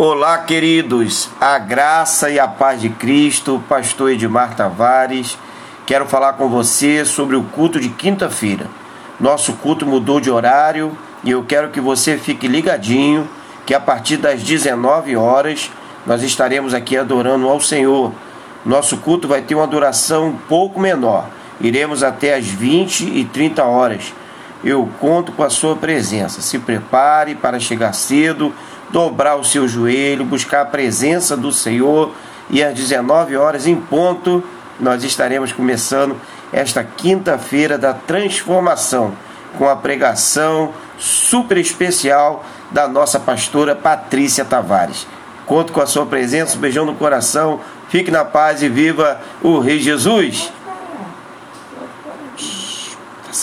Olá, queridos, a graça e a paz de Cristo, Pastor Edmar Tavares. Quero falar com você sobre o culto de quinta-feira. Nosso culto mudou de horário e eu quero que você fique ligadinho que a partir das 19 horas nós estaremos aqui adorando ao Senhor. Nosso culto vai ter uma duração um pouco menor. Iremos até as 20 e 30 horas. Eu conto com a sua presença. Se prepare para chegar cedo dobrar o seu joelho, buscar a presença do Senhor e às 19 horas em ponto nós estaremos começando esta quinta-feira da transformação com a pregação super especial da nossa pastora Patrícia Tavares. Conto com a sua presença, um beijão no coração, fique na paz e viva o Rei Jesus.